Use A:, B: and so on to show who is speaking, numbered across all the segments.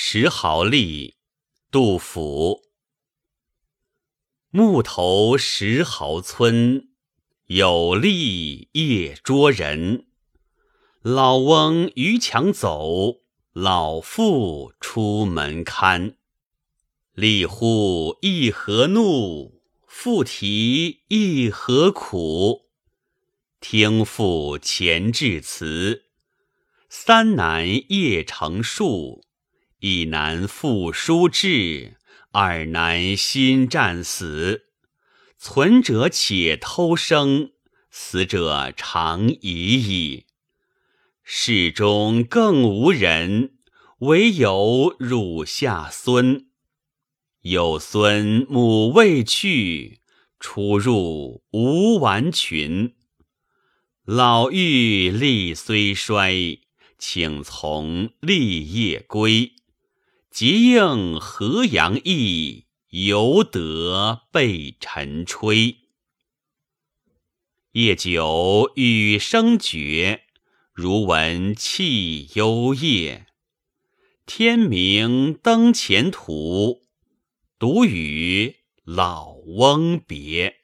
A: 石壕吏，杜甫。木头石壕村，有吏夜捉人。老翁逾墙走，老妇出门看。吏呼一何怒，妇啼一何苦。听妇前致词，三男夜成数。一男复书至，二男心战死。存者且偷生，死者长已矣。世中更无人，惟有乳下孙。有孙母未去，出入无完裙。老妪力虽衰，请从立业归。即应河阳役，犹得被晨吹。夜久雨声绝，如闻泣幽咽。天明登前途，独与老翁别。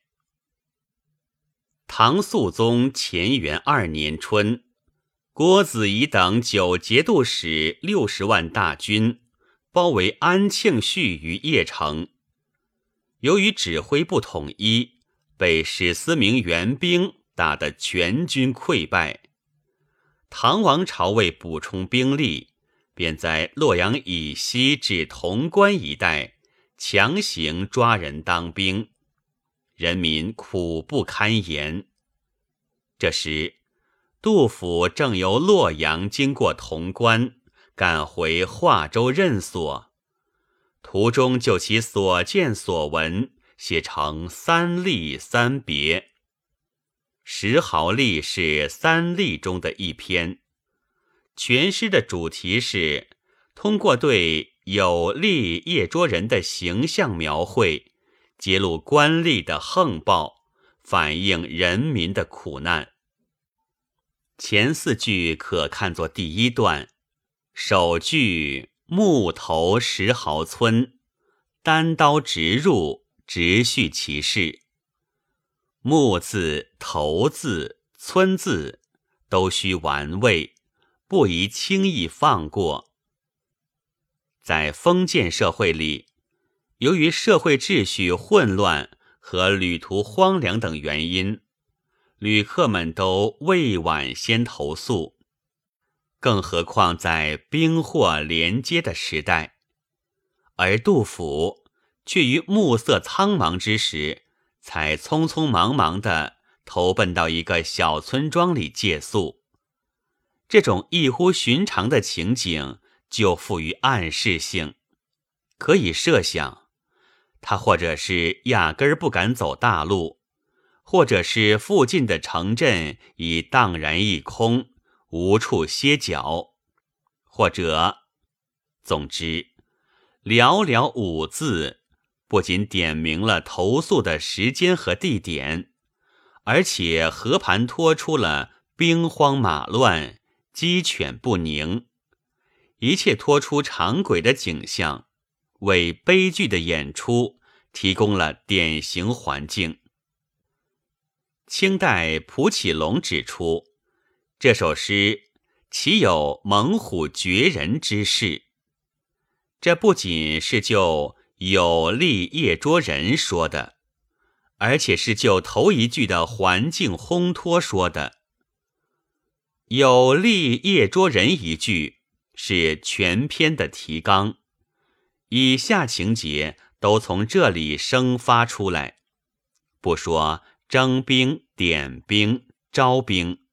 A: 唐肃宗乾元二年春，郭子仪等九节度使六十万大军。包围安庆绪于邺城，由于指挥不统一，被史思明援兵打得全军溃败。唐王朝为补充兵力，便在洛阳以西至潼关一带强行抓人当兵，人民苦不堪言。这时，杜甫正由洛阳经过潼关。赶回华州任所，途中就其所见所闻写成《三吏三别》。《石壕吏》是三吏中的一篇，全诗的主题是通过对有吏夜捉人的形象描绘，揭露官吏的横暴，反映人民的苦难。前四句可看作第一段。首句木头石壕村，单刀直入，直叙其事。木字、头字、村字都需玩味，不宜轻易放过。在封建社会里，由于社会秩序混乱和旅途荒凉等原因，旅客们都未晚先投宿。更何况在兵祸连接的时代，而杜甫却于暮色苍茫之时，才匆匆忙忙地投奔到一个小村庄里借宿。这种异乎寻常的情景，就富于暗示性。可以设想，他或者是压根儿不敢走大路，或者是附近的城镇已荡然一空。无处歇脚，或者，总之，寥寥五字，不仅点明了投宿的时间和地点，而且和盘托出了兵荒马乱、鸡犬不宁，一切托出常轨的景象，为悲剧的演出提供了典型环境。清代蒲启龙指出。这首诗岂有猛虎绝人之势？这不仅是就有力夜捉人说的，而且是就头一句的环境烘托说的。有力夜捉人一句是全篇的提纲，以下情节都从这里生发出来。不说征兵、点兵、招兵。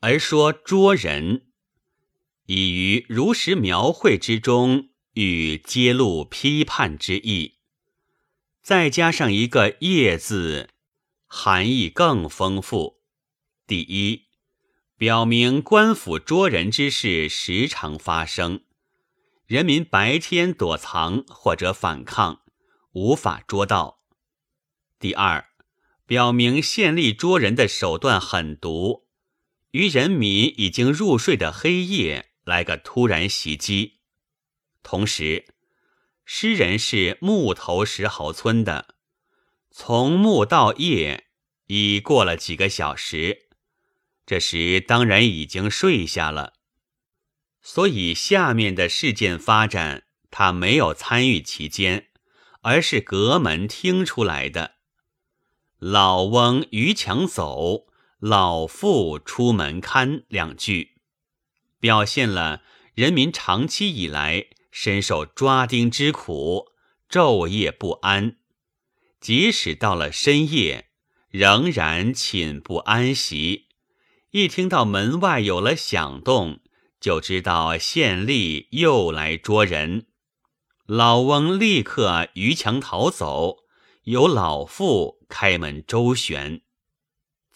A: 而说捉人，已于如实描绘之中，与揭露批判之意。再加上一个“夜”字，含义更丰富。第一，表明官府捉人之事时常发生，人民白天躲藏或者反抗，无法捉到。第二，表明县吏捉人的手段狠毒。于人民已经入睡的黑夜来个突然袭击，同时，诗人是木头石壕村的，从暮到夜已过了几个小时，这时当然已经睡下了，所以下面的事件发展，他没有参与其间，而是隔门听出来的。老翁逾墙走，老妇出门看两句，表现了人民长期以来。深受抓丁之苦，昼夜不安。即使到了深夜，仍然寝不安息。一听到门外有了响动，就知道县吏又来捉人。老翁立刻逾墙逃走，由老妇开门周旋。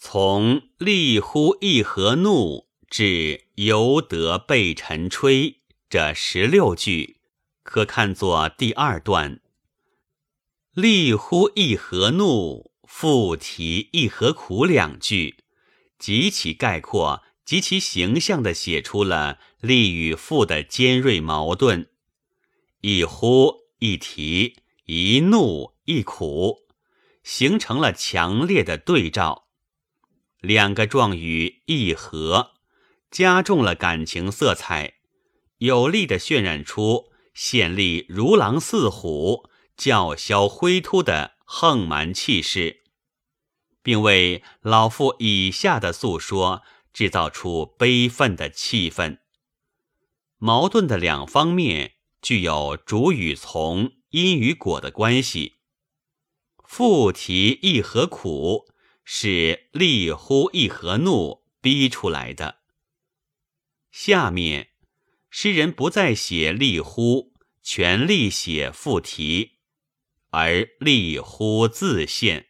A: 从“立乎一何怒”至“犹得被尘吹”。这十六句可看作第二段。立乎一何怒，复提一何苦两句，极其概括、极其形象地写出了立与父的尖锐矛盾。一呼一提，一怒一苦，形成了强烈的对照。两个状语一合，加重了感情色彩。有力地渲染出县吏如狼似虎、叫嚣挥突的横蛮气势，并为老妇以下的诉说制造出悲愤的气氛。矛盾的两方面具有主与从、因与果的关系。复提一何苦，是立乎一何怒逼出来的。下面。诗人不再写立乎，全力写副题，而立乎自现。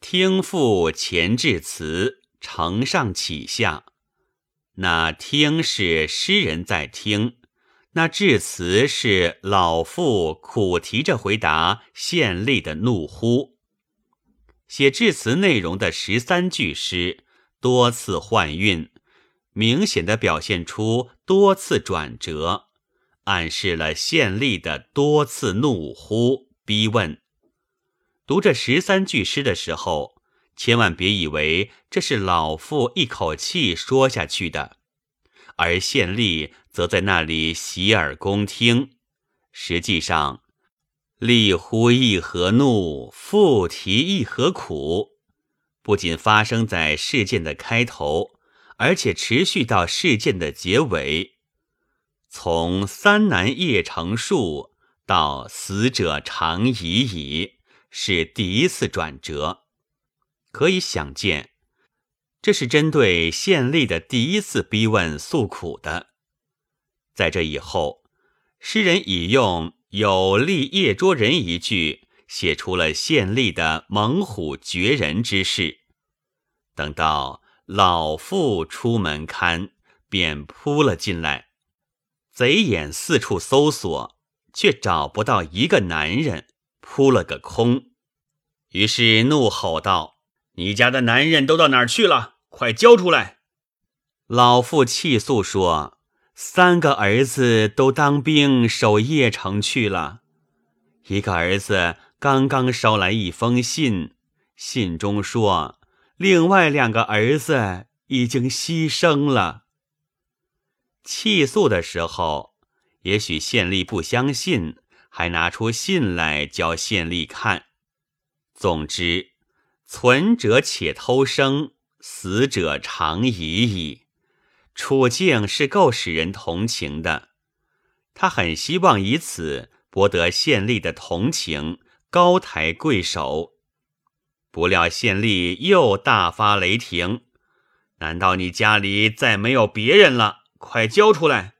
A: 听赋前置词，承上启下。那听是诗人在听，那致词是老妇苦提着回答县吏的怒呼。写致辞内容的十三句诗，多次换韵。明显的表现出多次转折，暗示了县吏的多次怒呼逼问。读这十三句诗的时候，千万别以为这是老妇一口气说下去的，而县吏则在那里洗耳恭听。实际上，立乎一何怒，复提一何苦，不仅发生在事件的开头。而且持续到事件的结尾，从三男夜成树到死者长已矣，是第一次转折。可以想见，这是针对县吏的第一次逼问诉苦的。在这以后，诗人已用“有力夜捉人”一句，写出了县吏的猛虎绝人之势。等到。老妇出门看，便扑了进来，贼眼四处搜索，却找不到一个男人，扑了个空。于是怒吼道：“你家的男人都到哪儿去了？快交出来！”老妇气诉说：“三个儿子都当兵守邺城去了，一个儿子刚刚捎来一封信，信中说。”另外两个儿子已经牺牲了。气诉的时候，也许县吏不相信，还拿出信来叫县吏看。总之，存者且偷生，死者长已矣。处境是够使人同情的。他很希望以此博得县吏的同情，高抬贵手。不料县吏又大发雷霆：“难道你家里再没有别人了？快交出来！”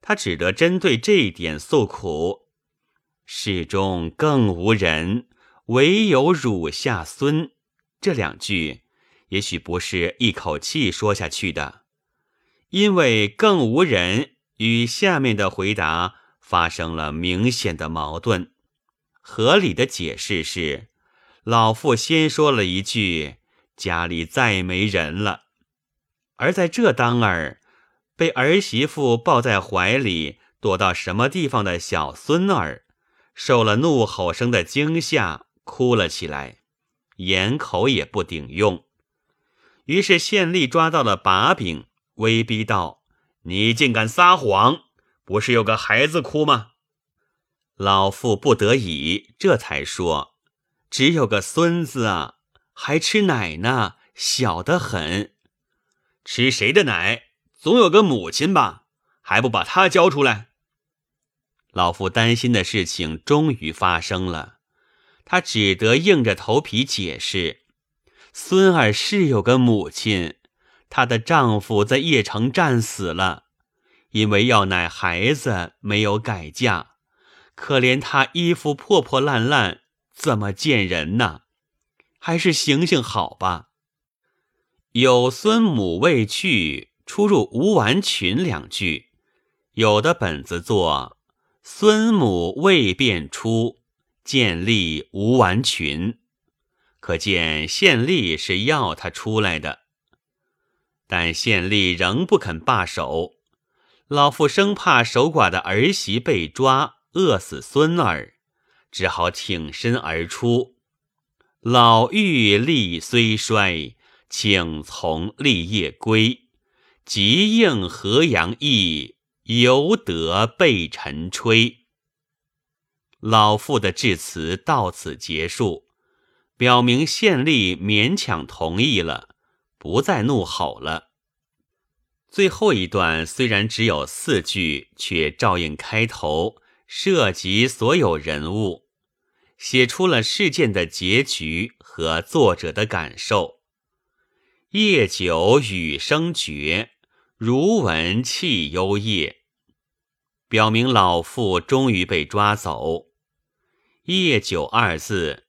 A: 他只得针对这一点诉苦。世中更无人，唯有汝下孙。这两句也许不是一口气说下去的，因为更无人与下面的回答发生了明显的矛盾。合理的解释是。老妇先说了一句：“家里再没人了。”而在这当儿，被儿媳妇抱在怀里，躲到什么地方的小孙儿，受了怒吼声的惊吓，哭了起来，掩口也不顶用。于是县吏抓到了把柄，威逼道：“你竟敢撒谎！不是有个孩子哭吗？”老妇不得已，这才说：“只有个孙子啊，还吃奶呢，小得很。吃谁的奶？总有个母亲吧？还不把他交出来？”老妇担心的事情终于发生了，她只得硬着头皮解释：“孙儿是有个母亲，她的丈夫在邺城战死了，因为要奶孩子，没有改嫁。”可怜她衣服破破烂烂，怎么见人呢？还是行行好吧。有孙母未去，出入吴完群两句。有的本子作孙母未便出，见立吴完群，可见县吏是要他出来的。但县吏仍不肯罢手，老妇生怕守寡的儿媳被抓。饿死孙儿，只好挺身而出。老妪力虽衰，请从立业归。即应河阳意，犹得被尘吹。老妇的致辞到此结束，表明县吏勉强同意了，不再怒吼了。最后一段虽然只有四句，却照应开头。涉及所有人物，写出了事件的结局和作者的感受。夜久雨声绝，如闻泣幽夜，表明老妇终于被抓走。夜久二字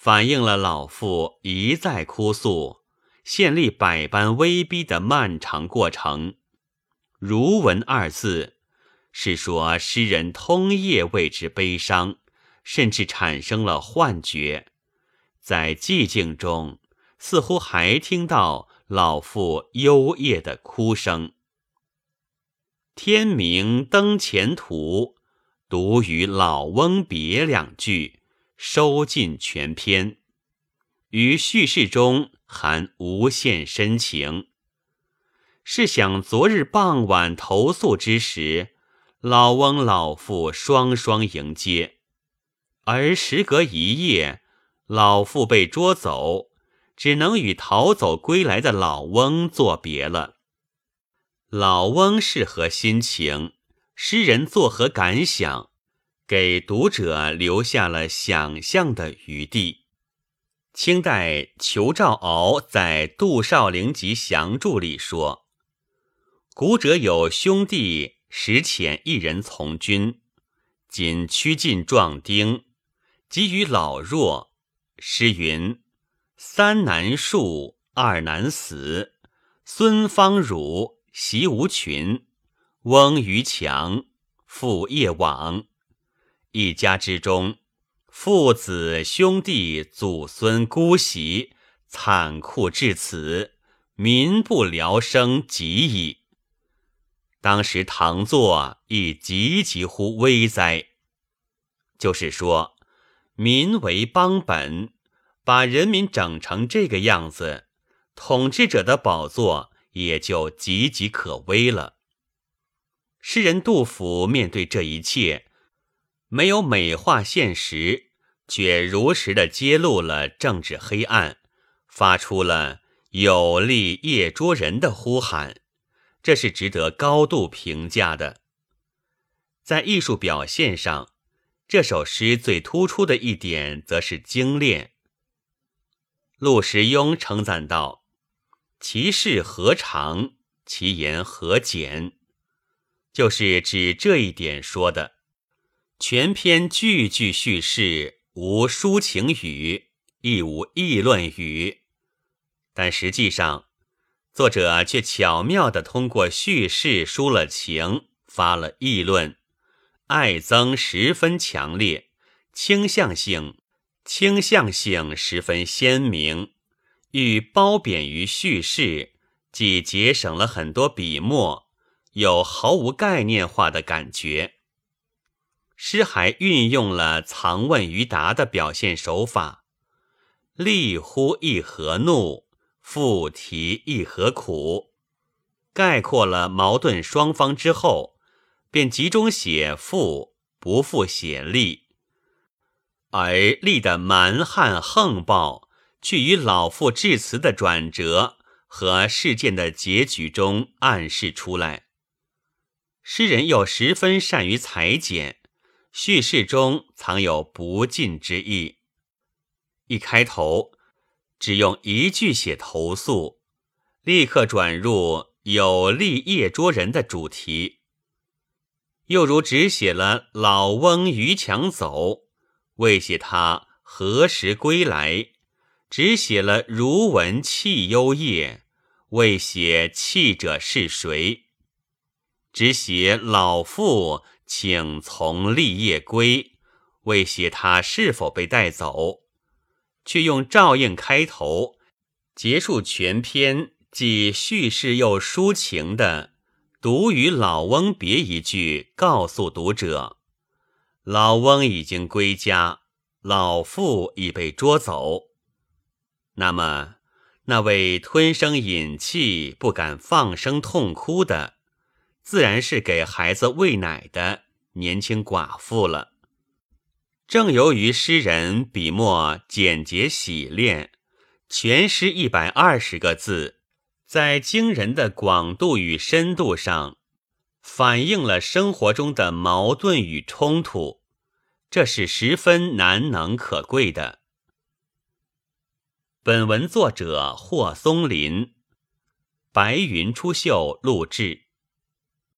A: 反映了老妇一再哭诉、县吏百般威逼的漫长过程。如闻二字。是说诗人通夜为之悲伤，甚至产生了幻觉，在寂静中似乎还听到老妇幽咽的哭声。天明登前途，独与老翁别两句，收尽全篇，于叙事中含无限深情。试想昨日傍晚投宿之时。老翁老妇双双迎接，而时隔一夜，老妇被捉走，只能与逃走归来的老翁作别了。老翁是何心情？诗人作何感想？给读者留下了想象的余地。清代裘兆鳌在《杜少陵集详注》里说：“古者有兄弟。”时遣一人从军，仅趋近壮丁，给予老弱。诗云：“三难恕，二难死。孙方汝，袭无群。翁于强，父夜往。一家之中，父子兄弟祖孙姑媳，惨酷至此，民不聊生，极矣。”当时唐作亦岌岌乎危哉。就是说，民为邦本，把人民整成这个样子，统治者的宝座也就岌岌可危了。诗人杜甫面对这一切，没有美化现实，却如实的揭露了政治黑暗，发出了有力夜捉人的呼喊。这是值得高度评价的。在艺术表现上，这首诗最突出的一点则是精炼。陆时雍称赞道：“其事何长，其言何简。”就是指这一点说的。全篇句句叙事，无抒情语，亦无议论语，但实际上。作者却巧妙地通过叙事抒了情，发了议论，爱憎十分强烈，倾向性倾向性十分鲜明。欲褒贬于叙事，既节省了很多笔墨，有毫无概念化的感觉。诗还运用了藏问于答的表现手法，立乎一何怒，复提一何苦，概括了矛盾双方之后，便集中写复，不复写立。而立的蛮汉横暴，却于老妇致辞的转折和事件的结局中暗示出来。诗人又十分善于裁剪，叙事中藏有不尽之意。一开头只用一句写投诉，立刻转入有利夜捉人的主题；又如只写了老翁逾墙走。未写他何时归来，只写了如闻泣幽夜，未写泣者是谁。只写老妇请从立业归，未写他是否被带走，却用照应开头，结束全篇，既叙事又抒情的“独与老翁别”一句，告诉读者。老翁已经归家，老妇已被捉走。那么，那位吞声饮泣、不敢放声痛哭的，自然是给孩子喂奶的年轻寡妇了。正由于诗人笔墨简洁洗练，全诗一百二十个字，在惊人的广度与深度上。反映了生活中的矛盾与冲突，这是十分难能可贵的。本文作者霍松林，白云出岫录制。